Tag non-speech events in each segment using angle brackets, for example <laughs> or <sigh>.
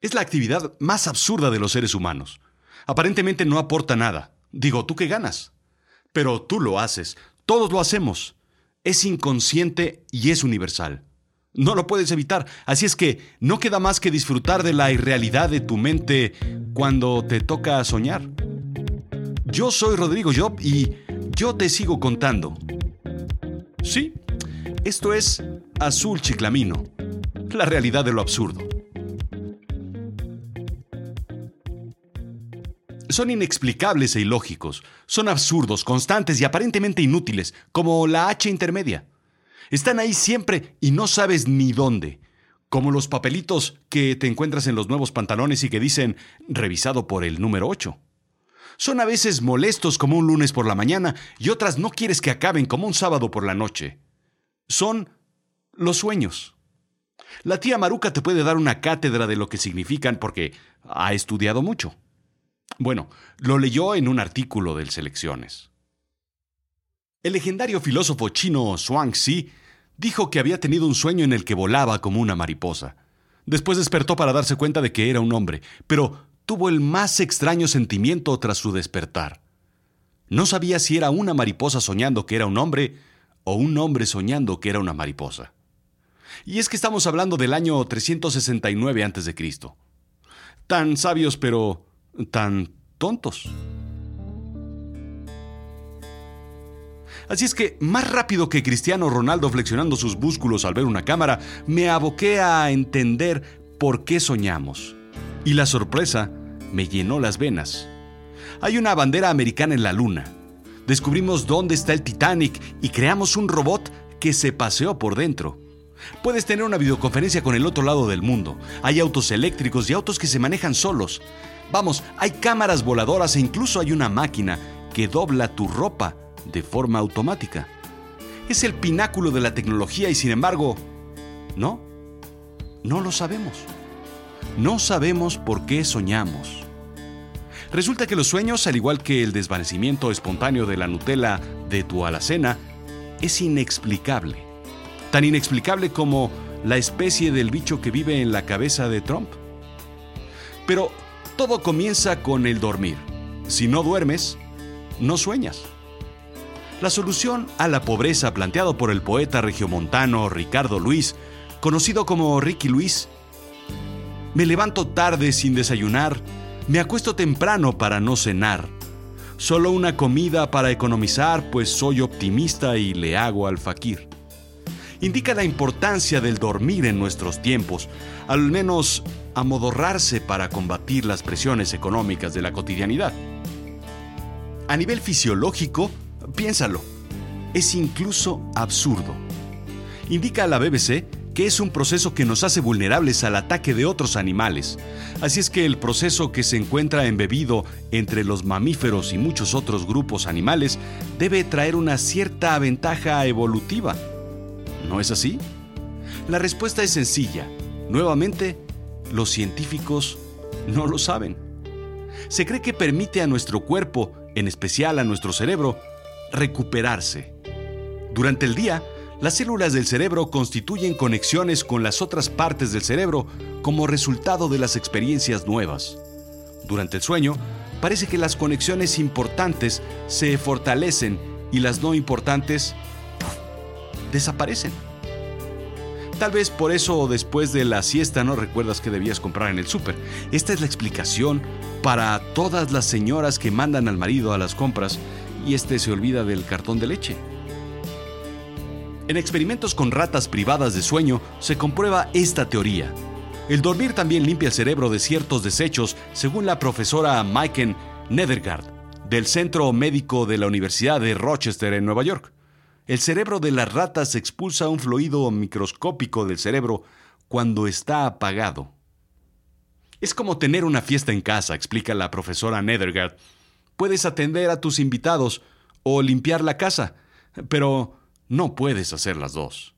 Es la actividad más absurda de los seres humanos. Aparentemente no aporta nada. Digo, ¿tú qué ganas? Pero tú lo haces. Todos lo hacemos. Es inconsciente y es universal. No lo puedes evitar. Así es que no queda más que disfrutar de la irrealidad de tu mente cuando te toca soñar. Yo soy Rodrigo Job y yo te sigo contando. Sí, esto es Azul Chiclamino, la realidad de lo absurdo. Son inexplicables e ilógicos, son absurdos, constantes y aparentemente inútiles, como la H intermedia. Están ahí siempre y no sabes ni dónde, como los papelitos que te encuentras en los nuevos pantalones y que dicen revisado por el número 8. Son a veces molestos como un lunes por la mañana y otras no quieres que acaben como un sábado por la noche son los sueños. La tía Maruca te puede dar una cátedra de lo que significan porque ha estudiado mucho. Bueno, lo leyó en un artículo del Selecciones. El legendario filósofo chino Zhuangzi dijo que había tenido un sueño en el que volaba como una mariposa. Después despertó para darse cuenta de que era un hombre, pero tuvo el más extraño sentimiento tras su despertar. No sabía si era una mariposa soñando que era un hombre o un hombre soñando que era una mariposa. Y es que estamos hablando del año 369 a.C. Tan sabios pero tan tontos. Así es que, más rápido que Cristiano Ronaldo flexionando sus músculos al ver una cámara, me aboqué a entender por qué soñamos. Y la sorpresa me llenó las venas. Hay una bandera americana en la luna, descubrimos dónde está el Titanic y creamos un robot que se paseó por dentro. Puedes tener una videoconferencia con el otro lado del mundo. Hay autos eléctricos y autos que se manejan solos. Vamos, hay cámaras voladoras e incluso hay una máquina que dobla tu ropa de forma automática. Es el pináculo de la tecnología y sin embargo, no, no lo sabemos. No sabemos por qué soñamos. Resulta que los sueños, al igual que el desvanecimiento espontáneo de la Nutella de tu alacena, es inexplicable. Tan inexplicable como la especie del bicho que vive en la cabeza de Trump. Pero todo comienza con el dormir. Si no duermes, no sueñas. La solución a la pobreza planteado por el poeta regiomontano Ricardo Luis, conocido como Ricky Luis, me levanto tarde sin desayunar me acuesto temprano para no cenar. Solo una comida para economizar, pues soy optimista y le hago al fakir. Indica la importancia del dormir en nuestros tiempos, al menos amodorrarse para combatir las presiones económicas de la cotidianidad. A nivel fisiológico, piénsalo, es incluso absurdo. Indica la BBC que es un proceso que nos hace vulnerables al ataque de otros animales. Así es que el proceso que se encuentra embebido entre los mamíferos y muchos otros grupos animales debe traer una cierta ventaja evolutiva. ¿No es así? La respuesta es sencilla. Nuevamente, los científicos no lo saben. Se cree que permite a nuestro cuerpo, en especial a nuestro cerebro, recuperarse. Durante el día, las células del cerebro constituyen conexiones con las otras partes del cerebro como resultado de las experiencias nuevas. Durante el sueño, parece que las conexiones importantes se fortalecen y las no importantes desaparecen. Tal vez por eso después de la siesta no recuerdas que debías comprar en el súper. Esta es la explicación para todas las señoras que mandan al marido a las compras y este se olvida del cartón de leche. En experimentos con ratas privadas de sueño se comprueba esta teoría. El dormir también limpia el cerebro de ciertos desechos, según la profesora Maiken Nedergaard, del Centro Médico de la Universidad de Rochester en Nueva York. El cerebro de las ratas expulsa un fluido microscópico del cerebro cuando está apagado. Es como tener una fiesta en casa, explica la profesora Nedergaard. Puedes atender a tus invitados o limpiar la casa, pero no puedes hacer las dos.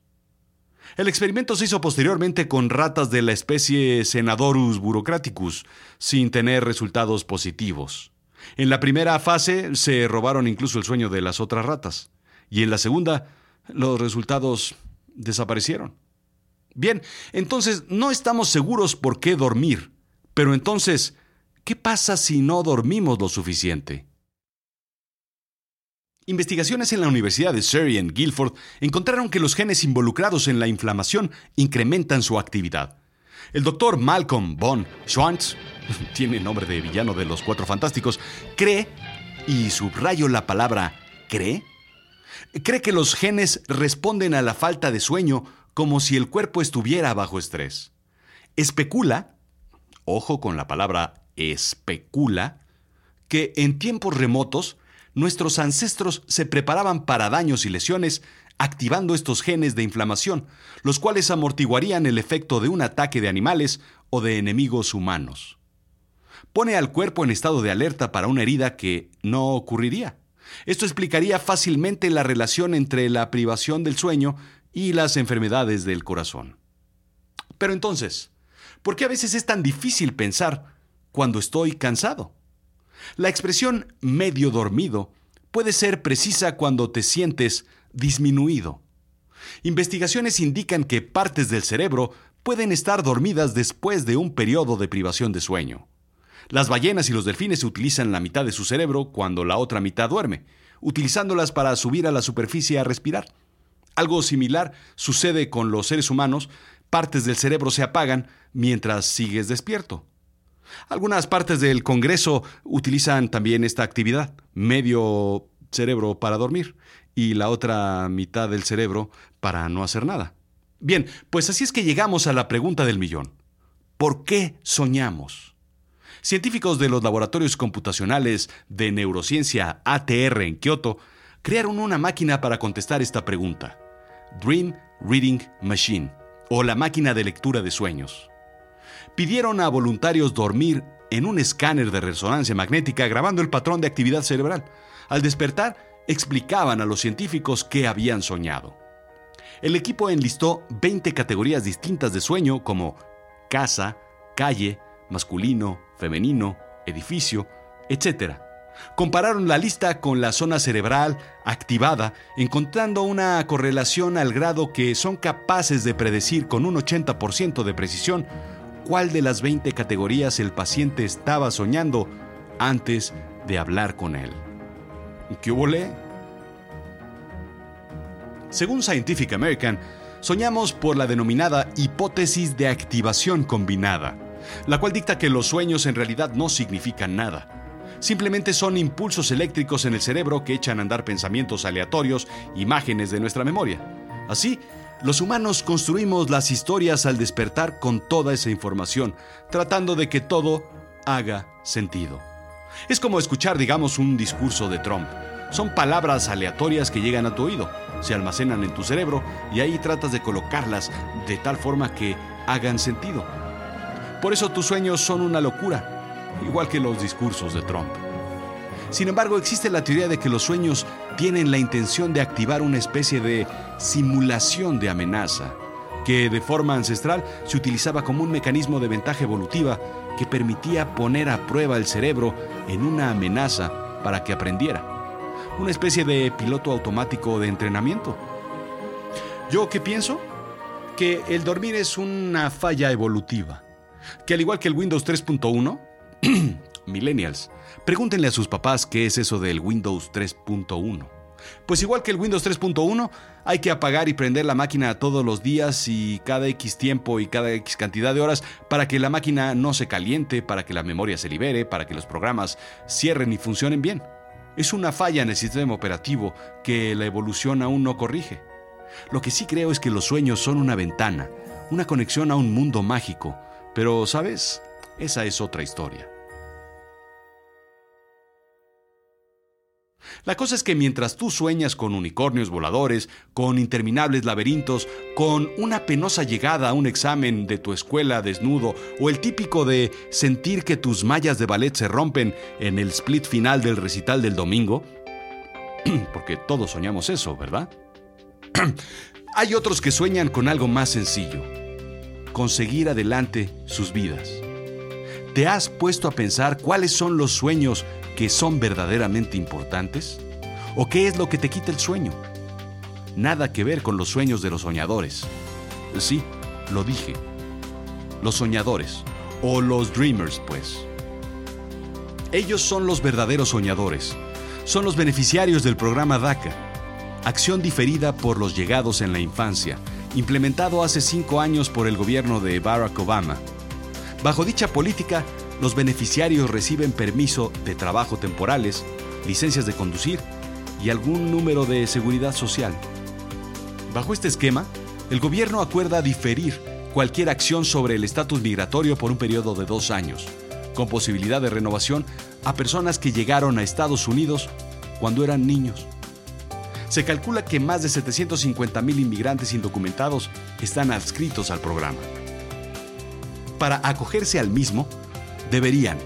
El experimento se hizo posteriormente con ratas de la especie Senadorus burocraticus, sin tener resultados positivos. En la primera fase se robaron incluso el sueño de las otras ratas, y en la segunda los resultados desaparecieron. Bien, entonces no estamos seguros por qué dormir, Pero entonces, ¿qué pasa si no dormimos lo suficiente? Investigaciones en la Universidad de Surrey en Guilford encontraron que los genes involucrados en la inflamación incrementan su actividad. El doctor Malcolm von Schwantz, <laughs> tiene nombre de villano de los Cuatro Fantásticos, cree, y subrayo la palabra cree, cree que los genes responden a la falta de sueño como si el cuerpo estuviera bajo estrés. Especula, ojo con la palabra especula, que en tiempos remotos nuestros ancestros se preparaban para daños y lesiones activando estos genes de inflamación, los cuales amortiguarían el efecto de un ataque de animales o de enemigos humanos. Pone al cuerpo en estado de alerta para una herida que no ocurriría. Esto explicaría fácilmente la relación entre la privación del sueño y las enfermedades del corazón. Pero entonces, ¿por qué a veces es tan difícil pensar cuando estoy cansado? La expresión medio dormido puede ser precisa cuando te sientes disminuido. Investigaciones indican que partes del cerebro pueden estar dormidas después de un periodo de privación de sueño. Las ballenas y los delfines utilizan la mitad de su cerebro cuando la otra mitad duerme, utilizándolas para subir a la superficie a respirar. Algo similar sucede con los seres humanos, partes del cerebro se apagan mientras sigues despierto. Algunas partes del Congreso utilizan también esta actividad, medio cerebro para dormir y la otra mitad del cerebro para no hacer nada. Bien, pues así es que llegamos a la pregunta del millón. ¿Por qué soñamos? Científicos de los laboratorios computacionales de neurociencia ATR en Kioto crearon una máquina para contestar esta pregunta. Dream Reading Machine, o la máquina de lectura de sueños pidieron a voluntarios dormir en un escáner de resonancia magnética grabando el patrón de actividad cerebral. Al despertar, explicaban a los científicos qué habían soñado. El equipo enlistó 20 categorías distintas de sueño como casa, calle, masculino, femenino, edificio, etc. Compararon la lista con la zona cerebral activada, encontrando una correlación al grado que son capaces de predecir con un 80% de precisión cuál de las 20 categorías el paciente estaba soñando antes de hablar con él. ¿Qué hubo Según Scientific American, soñamos por la denominada hipótesis de activación combinada, la cual dicta que los sueños en realidad no significan nada. Simplemente son impulsos eléctricos en el cerebro que echan a andar pensamientos aleatorios, imágenes de nuestra memoria. Así, los humanos construimos las historias al despertar con toda esa información, tratando de que todo haga sentido. Es como escuchar, digamos, un discurso de Trump. Son palabras aleatorias que llegan a tu oído, se almacenan en tu cerebro y ahí tratas de colocarlas de tal forma que hagan sentido. Por eso tus sueños son una locura, igual que los discursos de Trump. Sin embargo, existe la teoría de que los sueños tienen la intención de activar una especie de simulación de amenaza, que de forma ancestral se utilizaba como un mecanismo de ventaja evolutiva que permitía poner a prueba el cerebro en una amenaza para que aprendiera. Una especie de piloto automático de entrenamiento. ¿Yo qué pienso? Que el dormir es una falla evolutiva. Que al igual que el Windows 3.1, <clears throat> millennials, Pregúntenle a sus papás qué es eso del Windows 3.1. Pues igual que el Windows 3.1, hay que apagar y prender la máquina todos los días y cada X tiempo y cada X cantidad de horas para que la máquina no se caliente, para que la memoria se libere, para que los programas cierren y funcionen bien. Es una falla en el sistema operativo que la evolución aún no corrige. Lo que sí creo es que los sueños son una ventana, una conexión a un mundo mágico, pero, ¿sabes? Esa es otra historia. La cosa es que mientras tú sueñas con unicornios voladores, con interminables laberintos, con una penosa llegada a un examen de tu escuela desnudo, o el típico de sentir que tus mallas de ballet se rompen en el split final del recital del domingo, <clears throat> porque todos soñamos eso, ¿verdad? <clears throat> Hay otros que sueñan con algo más sencillo, conseguir adelante sus vidas. ¿Te has puesto a pensar cuáles son los sueños que son verdaderamente importantes? ¿O qué es lo que te quita el sueño? Nada que ver con los sueños de los soñadores. Sí, lo dije. Los soñadores, o los Dreamers, pues. Ellos son los verdaderos soñadores, son los beneficiarios del programa DACA, acción diferida por los llegados en la infancia, implementado hace cinco años por el gobierno de Barack Obama. Bajo dicha política, los beneficiarios reciben permiso de trabajo temporales, licencias de conducir y algún número de seguridad social. Bajo este esquema, el gobierno acuerda diferir cualquier acción sobre el estatus migratorio por un periodo de dos años, con posibilidad de renovación a personas que llegaron a Estados Unidos cuando eran niños. Se calcula que más de 750.000 inmigrantes indocumentados están adscritos al programa. Para acogerse al mismo, deberían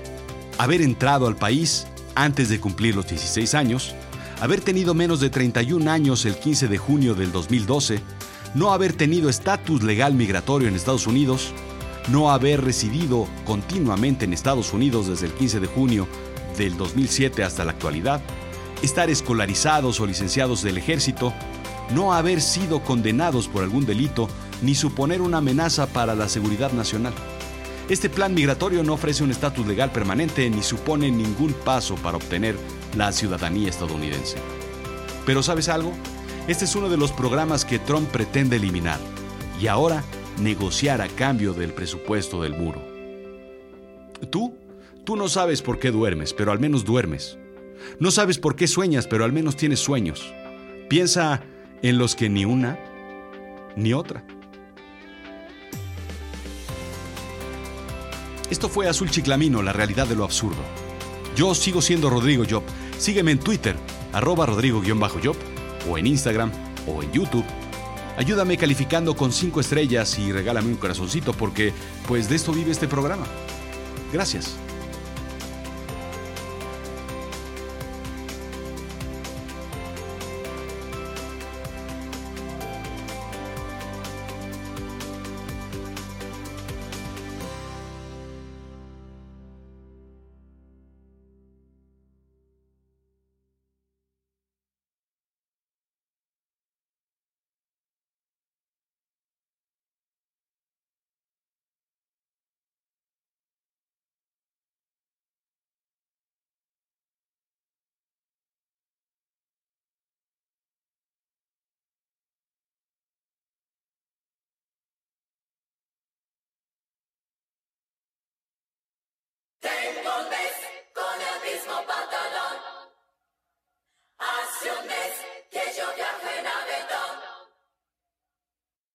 haber entrado al país antes de cumplir los 16 años, haber tenido menos de 31 años el 15 de junio del 2012, no haber tenido estatus legal migratorio en Estados Unidos, no haber residido continuamente en Estados Unidos desde el 15 de junio del 2007 hasta la actualidad, estar escolarizados o licenciados del ejército, no haber sido condenados por algún delito ni suponer una amenaza para la seguridad nacional. Este plan migratorio no ofrece un estatus legal permanente ni supone ningún paso para obtener la ciudadanía estadounidense. Pero ¿sabes algo? Este es uno de los programas que Trump pretende eliminar y ahora negociar a cambio del presupuesto del muro. Tú, tú no sabes por qué duermes, pero al menos duermes. No sabes por qué sueñas, pero al menos tienes sueños. Piensa en los que ni una ni otra. Esto fue Azul Chiclamino, la realidad de lo absurdo. Yo sigo siendo Rodrigo Job. Sígueme en Twitter, arroba Rodrigo-Job, o en Instagram, o en YouTube. Ayúdame calificando con 5 estrellas y regálame un corazoncito porque pues de esto vive este programa. Gracias. Te envolves con el mismo pantalón.